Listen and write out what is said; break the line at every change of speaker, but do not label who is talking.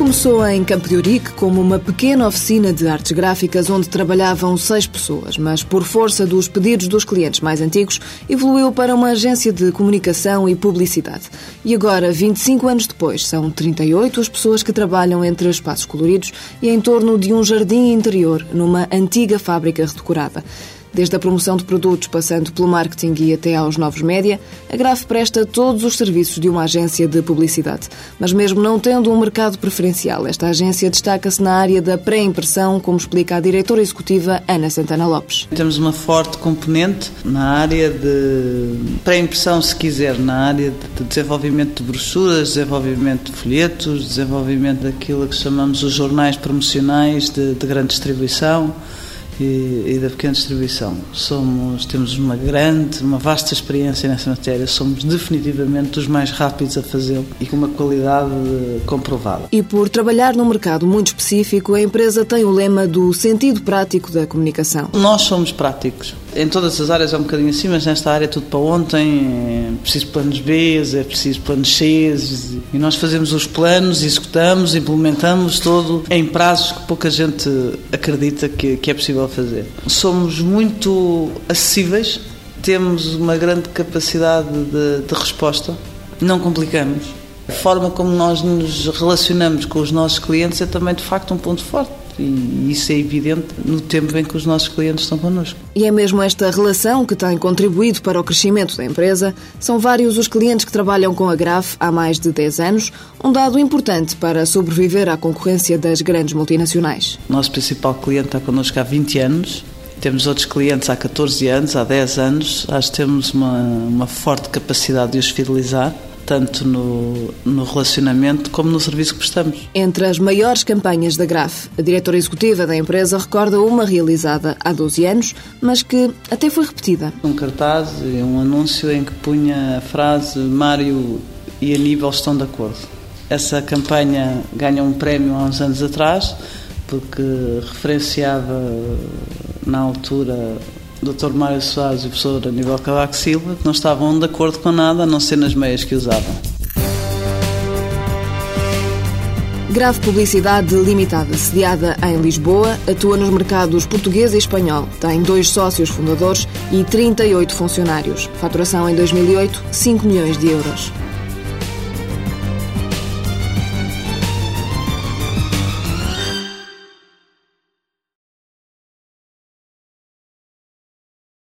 começou em Campo de Ourique como uma pequena oficina de artes gráficas onde trabalhavam seis pessoas, mas por força dos pedidos dos clientes mais antigos, evoluiu para uma agência de comunicação e publicidade. E agora, 25 anos depois, são 38 as pessoas que trabalham entre espaços coloridos e em torno de um jardim interior numa antiga fábrica redecorada. Desde a promoção de produtos, passando pelo marketing e até aos novos média, a Graf presta todos os serviços de uma agência de publicidade. Mas mesmo não tendo um mercado preferencial, esta agência destaca-se na área da pré-impressão, como explica a diretora executiva Ana Santana Lopes.
Temos uma forte componente na área de pré-impressão, se quiser, na área de desenvolvimento de brochuras, desenvolvimento de folhetos, desenvolvimento daquilo que chamamos os jornais promocionais de, de grande distribuição e, e, da pequena distribuição. Somos, temos uma grande, uma vasta experiência nessa matéria, somos definitivamente os mais rápidos a fazê-lo e com uma qualidade comprovada.
E por trabalhar num mercado muito específico, a empresa tem o lema do sentido prático da comunicação.
Nós somos práticos. Em todas as áreas é um bocadinho assim, mas nesta área é tudo para ontem, é preciso planos B, é preciso planos C, e nós fazemos os planos, executamos, implementamos todo em prazos que pouca gente acredita que, que é possível fazer. Somos muito acessíveis, temos uma grande capacidade de, de resposta, não complicamos. A forma como nós nos relacionamos com os nossos clientes é também de facto um ponto forte e isso é evidente no tempo em que os nossos clientes estão connosco.
E é mesmo esta relação que tem contribuído para o crescimento da empresa. São vários os clientes que trabalham com a Graf há mais de 10 anos, um dado importante para sobreviver à concorrência das grandes multinacionais.
O nosso principal cliente está connosco há 20 anos. Temos outros clientes há 14 anos, há 10 anos. Acho que temos uma, uma forte capacidade de os fidelizar tanto no, no relacionamento como no serviço que prestamos.
Entre as maiores campanhas da GRAF, a diretora executiva da empresa recorda uma realizada há 12 anos, mas que até foi repetida.
Um cartaz e um anúncio em que punha a frase Mário e Aníbal estão de acordo. Essa campanha ganhou um prémio há uns anos atrás, porque referenciava na altura Dr. Mário Soares e o professor Aníbal Cavaco Silva, que não estavam de acordo com nada, a não ser nas meias que usavam.
Grave Publicidade Limitada, sediada em Lisboa, atua nos mercados português e espanhol. Tem dois sócios fundadores e 38 funcionários. Faturação em 2008, 5 milhões de euros.